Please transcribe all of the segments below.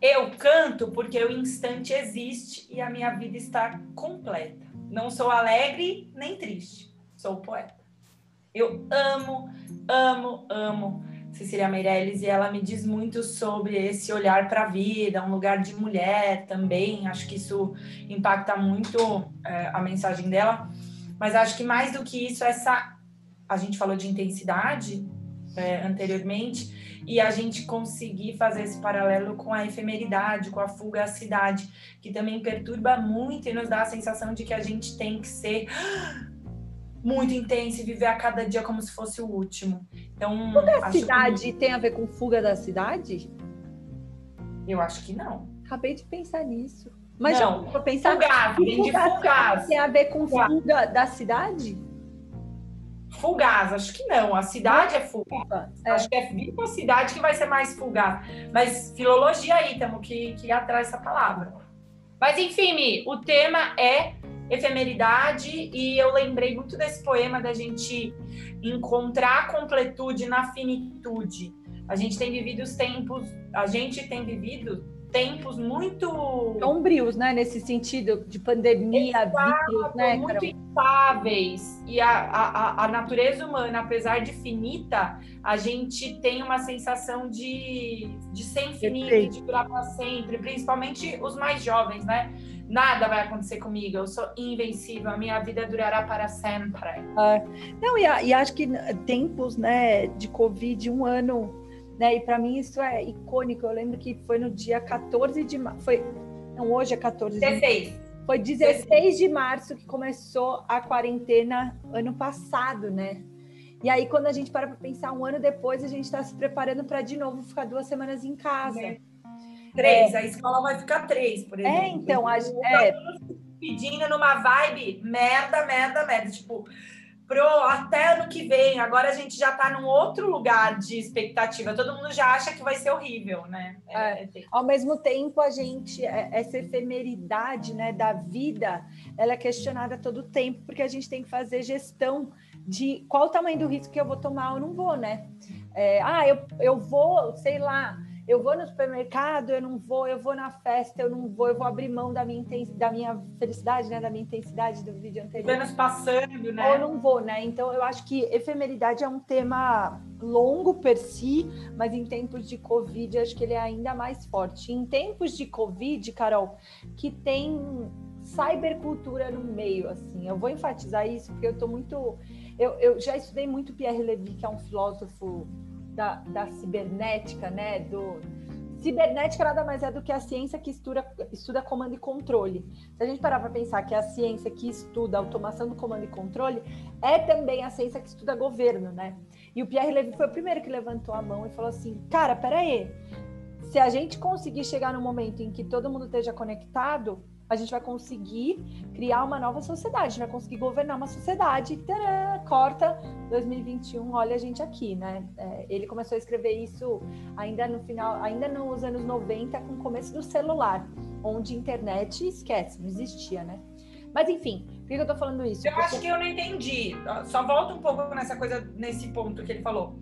Eu canto porque o instante existe e a minha vida está completa. Não sou alegre nem triste, sou poeta. Eu amo, amo, amo Cecília Meirelles e ela me diz muito sobre esse olhar para a vida, um lugar de mulher também. Acho que isso impacta muito é, a mensagem dela. Mas acho que mais do que isso, essa a gente falou de intensidade é, anteriormente e a gente conseguir fazer esse paralelo com a efemeridade, com a fugacidade, que também perturba muito e nos dá a sensação de que a gente tem que ser muito intenso e viver a cada dia como se fosse o último. Então, fuga da cidade que... tem a ver com fuga da cidade? Eu acho que não. Acabei de pensar nisso. Mas não, já pensar fugaz, vem de fugaz. Tem a ver com fuga da cidade? Fugaz, acho que não. A cidade é fugaz. É. Acho que é com a cidade que vai ser mais fugaz. Mas filologia aí, temos que, que ir atrás dessa palavra. Mas enfim, Mi, o tema é efemeridade e eu lembrei muito desse poema da gente encontrar a completude na finitude. A gente tem vivido os tempos, a gente tem vivido tempos muito sombrios, né, nesse sentido de pandemia, Exato, vírus, né, muito instáveis. E a, a, a natureza humana, apesar de finita, a gente tem uma sensação de, de ser infinito, de durar para sempre, principalmente os mais jovens, né? nada vai acontecer comigo, eu sou invencível, a minha vida durará para sempre. Ah, não, e, e, acho que tempos né, de Covid, um ano, né? E para mim isso é icônico. Eu lembro que foi no dia 14 de março. Foi, não, hoje é 14 de 16. Foi 16 16 de março que começou a quarentena ano passado, né? E aí, quando a gente para para pensar, um ano depois, a gente está se preparando para de novo ficar duas semanas em casa. É. Três, é. a escola vai ficar três, por é, exemplo. É, então, a, é. pedindo numa vibe merda, merda, merda. Tipo, pro até ano que vem, agora a gente já tá num outro lugar de expectativa. Todo mundo já acha que vai ser horrível, né? É, é, é ao mesmo tempo, a gente, essa efemeridade né, da vida, ela é questionada todo o tempo, porque a gente tem que fazer gestão de qual o tamanho do risco que eu vou tomar ou não vou, né? É, ah, eu, eu vou, sei lá, eu vou no supermercado, eu não vou, eu vou na festa, eu não vou, eu vou abrir mão da minha, da minha felicidade, né? Da minha intensidade do vídeo anterior. Apenas passando, né? Ou eu não vou, né? Então eu acho que efemeridade é um tema longo per si, mas em tempos de Covid acho que ele é ainda mais forte. Em tempos de Covid, Carol, que tem cybercultura no meio, assim. Eu vou enfatizar isso porque eu tô muito. Eu, eu já estudei muito Pierre Levy, que é um filósofo da, da cibernética, né? Do, cibernética nada mais é do que a ciência que estuda, estuda comando e controle. Se a gente parar para pensar que a ciência que estuda automação do comando e controle é também a ciência que estuda governo, né? E o Pierre Levy foi o primeiro que levantou a mão e falou assim: cara, peraí, se a gente conseguir chegar no momento em que todo mundo esteja conectado, a gente vai conseguir criar uma nova sociedade, a gente vai conseguir governar uma sociedade. Tcharam, corta 2021, olha a gente aqui, né? É, ele começou a escrever isso ainda no final, ainda nos anos 90, com o começo do celular, onde internet esquece, não existia, né? Mas enfim, por que eu tô falando isso? Eu Porque... acho que eu não entendi. Só volta um pouco nessa coisa, nesse ponto que ele falou.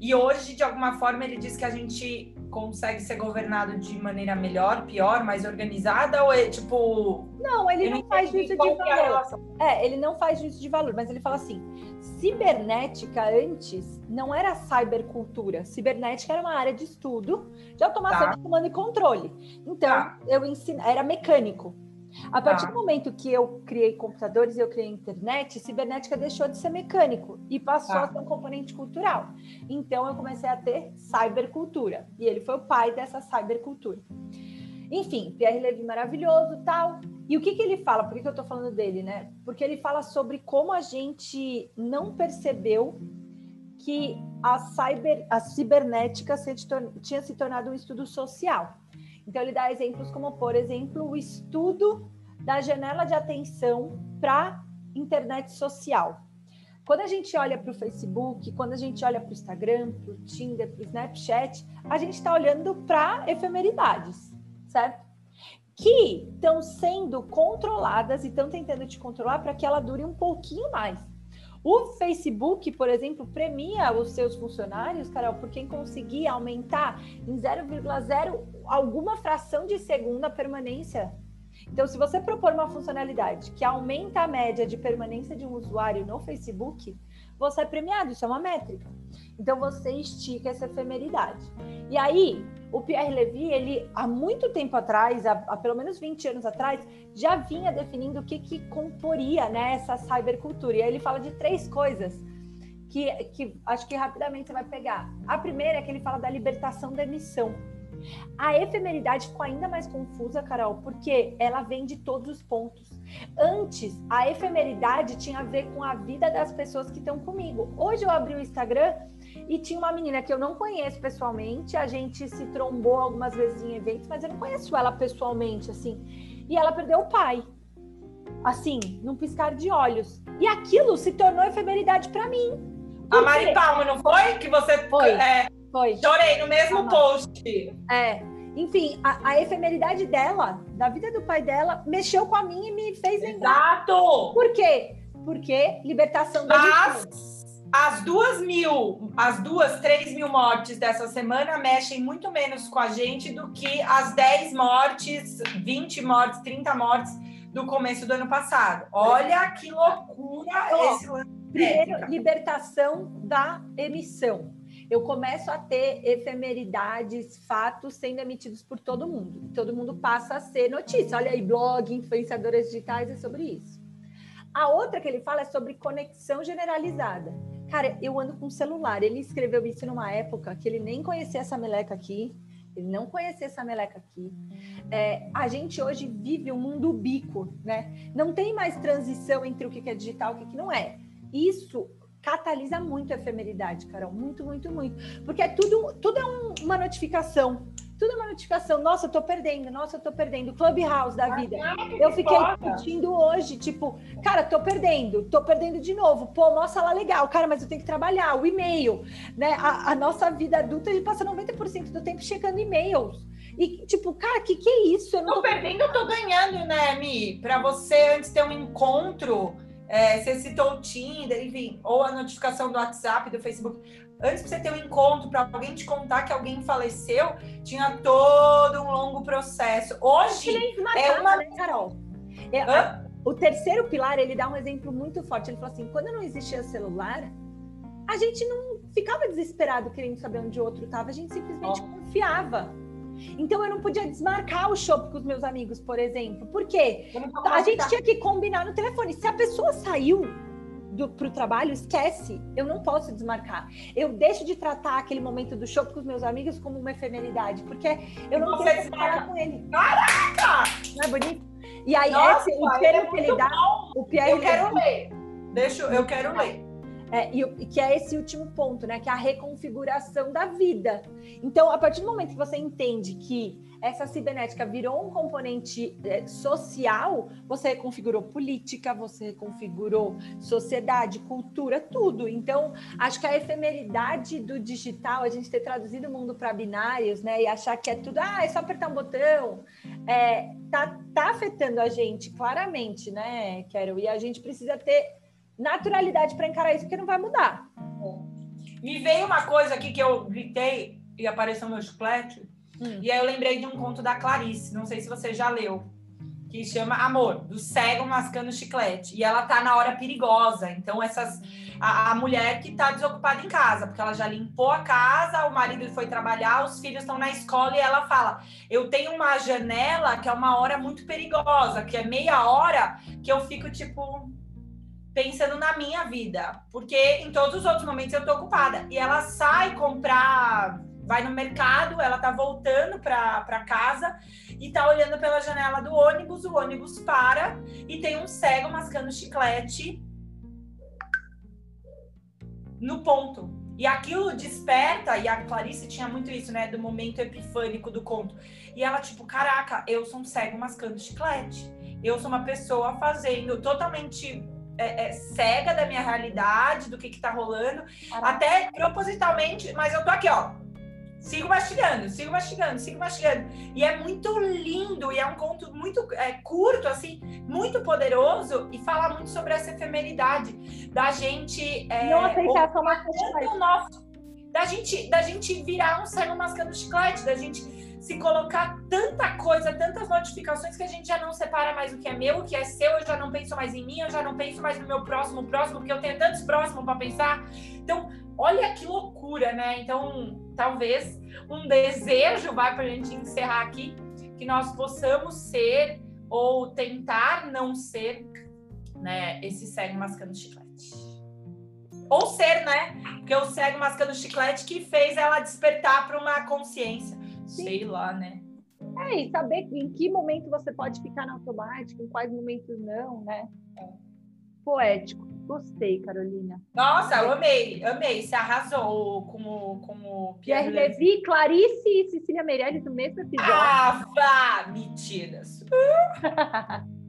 E hoje, de alguma forma, ele diz que a gente consegue ser governado de maneira melhor, pior, mais organizada, ou é tipo. Não, ele não faz juízo de é valor. É, ele não faz juízo de valor, mas ele fala assim: cibernética antes não era cybercultura. Cibernética era uma área de estudo de automação tá. de comando e controle. Então, tá. eu ensino, era mecânico. A partir tá. do momento que eu criei computadores e eu criei internet, cibernética deixou de ser mecânico e passou tá. a ser um componente cultural. Então eu comecei a ter cybercultura e ele foi o pai dessa cybercultura. Enfim, Pierre Levy maravilhoso, tal. E o que, que ele fala? Por que, que eu estou falando dele, né? Porque ele fala sobre como a gente não percebeu que a, cyber, a cibernética se, tinha se tornado um estudo social. Então, ele dá exemplos como, por exemplo, o estudo da janela de atenção para internet social. Quando a gente olha para o Facebook, quando a gente olha para o Instagram, para o Tinder, para o Snapchat, a gente está olhando para efemeridades, certo? Que estão sendo controladas e estão tentando te controlar para que ela dure um pouquinho mais. O Facebook, por exemplo, premia os seus funcionários, Carol, por quem conseguir aumentar em 0,0 alguma fração de segundo a permanência. Então, se você propor uma funcionalidade que aumenta a média de permanência de um usuário no Facebook, você é premiado, isso é uma métrica. Então você estica essa efemeridade. E aí, o Pierre Levy, ele há muito tempo atrás, há, há, pelo menos 20 anos atrás, já vinha definindo o que, que comporia né, essa cybercultura. E aí ele fala de três coisas que, que acho que rapidamente você vai pegar. A primeira é que ele fala da libertação da emissão. A efemeridade ficou ainda mais confusa, Carol, porque ela vem de todos os pontos. Antes, a efemeridade tinha a ver com a vida das pessoas que estão comigo. Hoje eu abri o Instagram e tinha uma menina que eu não conheço pessoalmente, a gente se trombou algumas vezes em eventos, mas eu não conheço ela pessoalmente, assim. E ela perdeu o pai, assim, num piscar de olhos. E aquilo se tornou efemeridade para mim. A Mari Palma, não foi? Que você foi. É, foi. Chorei no mesmo post. É. Enfim, a, a, efemeridade dela, da vida do pai dela, mexeu com a minha e me fez lembrar. Exato! Por quê? Porque libertação da Mas... As duas mil, as duas, três mil mortes dessa semana mexem muito menos com a gente do que as 10 mortes, 20 mortes, 30 mortes do começo do ano passado. Olha que loucura oh, esse lance. Primeiro, libertação da emissão eu começo a ter efemeridades, fatos sendo emitidos por todo mundo. Todo mundo passa a ser notícia. Olha aí, blog, influenciadoras digitais é sobre isso. A outra que ele fala é sobre conexão generalizada. Cara, eu ando com celular. Ele escreveu isso numa época que ele nem conhecia essa meleca aqui. Ele não conhecia essa meleca aqui. É, a gente hoje vive um mundo bico, né? Não tem mais transição entre o que é digital e o que não é. Isso catalisa muito a efemeridade, Carol. Muito, muito, muito. Porque é tudo, tudo é um, uma notificação. Tudo é uma notificação. Nossa, eu tô perdendo. Nossa, eu tô perdendo. Clubhouse da vida. Eu fiquei discutindo hoje, tipo, cara, tô perdendo. Tô perdendo de novo. Pô, nossa, lá legal. Cara, mas eu tenho que trabalhar. O e-mail, né? A, a nossa vida adulta, a gente passa 90% do tempo checando e-mails. E, tipo, cara, que que é isso? Eu não tô, tô perdendo, eu tô ganhando, né, Mi? Pra você, antes ter um encontro é, você citou o Tinder, enfim, ou a notificação do WhatsApp, do Facebook. Antes de você ter um encontro para alguém te contar que alguém faleceu, tinha todo um longo processo. Hoje é uma. Né, Carol? É, a, o terceiro pilar, ele dá um exemplo muito forte. Ele falou assim: quando não existia celular, a gente não ficava desesperado querendo saber onde o outro estava, a gente simplesmente oh. confiava. Então eu não podia desmarcar o show com os meus amigos, por exemplo. Por quê? A gente tinha que combinar no telefone. Se a pessoa saiu para o trabalho, esquece. Eu não posso desmarcar. Eu deixo de tratar aquele momento do show com os meus amigos como uma efemeridade, porque eu não Você quero falar com ele. Caraca! Não é bonito? E aí, Nossa, esse, o termo é que ele dá, o Pierre. Eu quero ler. Deixa, eu quero ler. É, e, que é esse último ponto, né? Que é a reconfiguração da vida. Então, a partir do momento que você entende que essa cibernética virou um componente é, social, você reconfigurou política, você reconfigurou sociedade, cultura, tudo. Então, acho que a efemeridade do digital, a gente ter traduzido o mundo para binários, né? E achar que é tudo, ah, é só apertar um botão, é, tá, tá afetando a gente, claramente, né, Quero? E a gente precisa ter naturalidade para encarar isso, porque não vai mudar. Me veio uma coisa aqui que eu gritei e apareceu no meu chiclete. Hum. E aí eu lembrei de um conto da Clarice, não sei se você já leu, que chama Amor, do cego mascando chiclete. E ela tá na hora perigosa. Então, essas. A, a mulher que tá desocupada em casa, porque ela já limpou a casa, o marido foi trabalhar, os filhos estão na escola e ela fala: Eu tenho uma janela que é uma hora muito perigosa, que é meia hora que eu fico tipo pensando na minha vida, porque em todos os outros momentos eu tô ocupada. E ela sai comprar, vai no mercado, ela tá voltando para casa e tá olhando pela janela do ônibus, o ônibus para e tem um cego mascando chiclete no ponto. E aquilo desperta, e a Clarice tinha muito isso, né, do momento epifânico do conto. E ela, tipo, caraca, eu sou um cego mascando chiclete. Eu sou uma pessoa fazendo totalmente é, é, cega da minha realidade, do que que tá rolando, até propositalmente, mas eu tô aqui, ó. Sigo mastigando, sigo mastigando, sigo mastigando. E é muito lindo. E é um conto muito é, curto, assim, muito poderoso e fala muito sobre essa efemeridade da gente. É, não mascando nosso, da gente, da gente virar um cego mascando chiclete, da gente se colocar tanta coisa, tantas notificações que a gente já não separa mais o que é meu, o que é seu, eu já não penso mais em mim, eu já não penso mais no meu próximo, próximo, porque eu tenho tantos próximos para pensar. Então, olha que loucura, né? Então, talvez um desejo, vai para a gente encerrar aqui, que nós possamos ser ou tentar não ser, né, esse cego mascando chiclete. Ou ser, né? Porque o cego mascando chiclete que fez ela despertar para uma consciência. Sim. Sei lá, né? É, e saber em que momento você pode ficar no automático, em quais momentos não, né? É. Poético. Gostei, Carolina. Nossa, eu amei, amei. Você arrasou como, como Pierre Levy, Clarice e Cecília Meirelles no mesmo episódio. Ah, vá! Mentiras.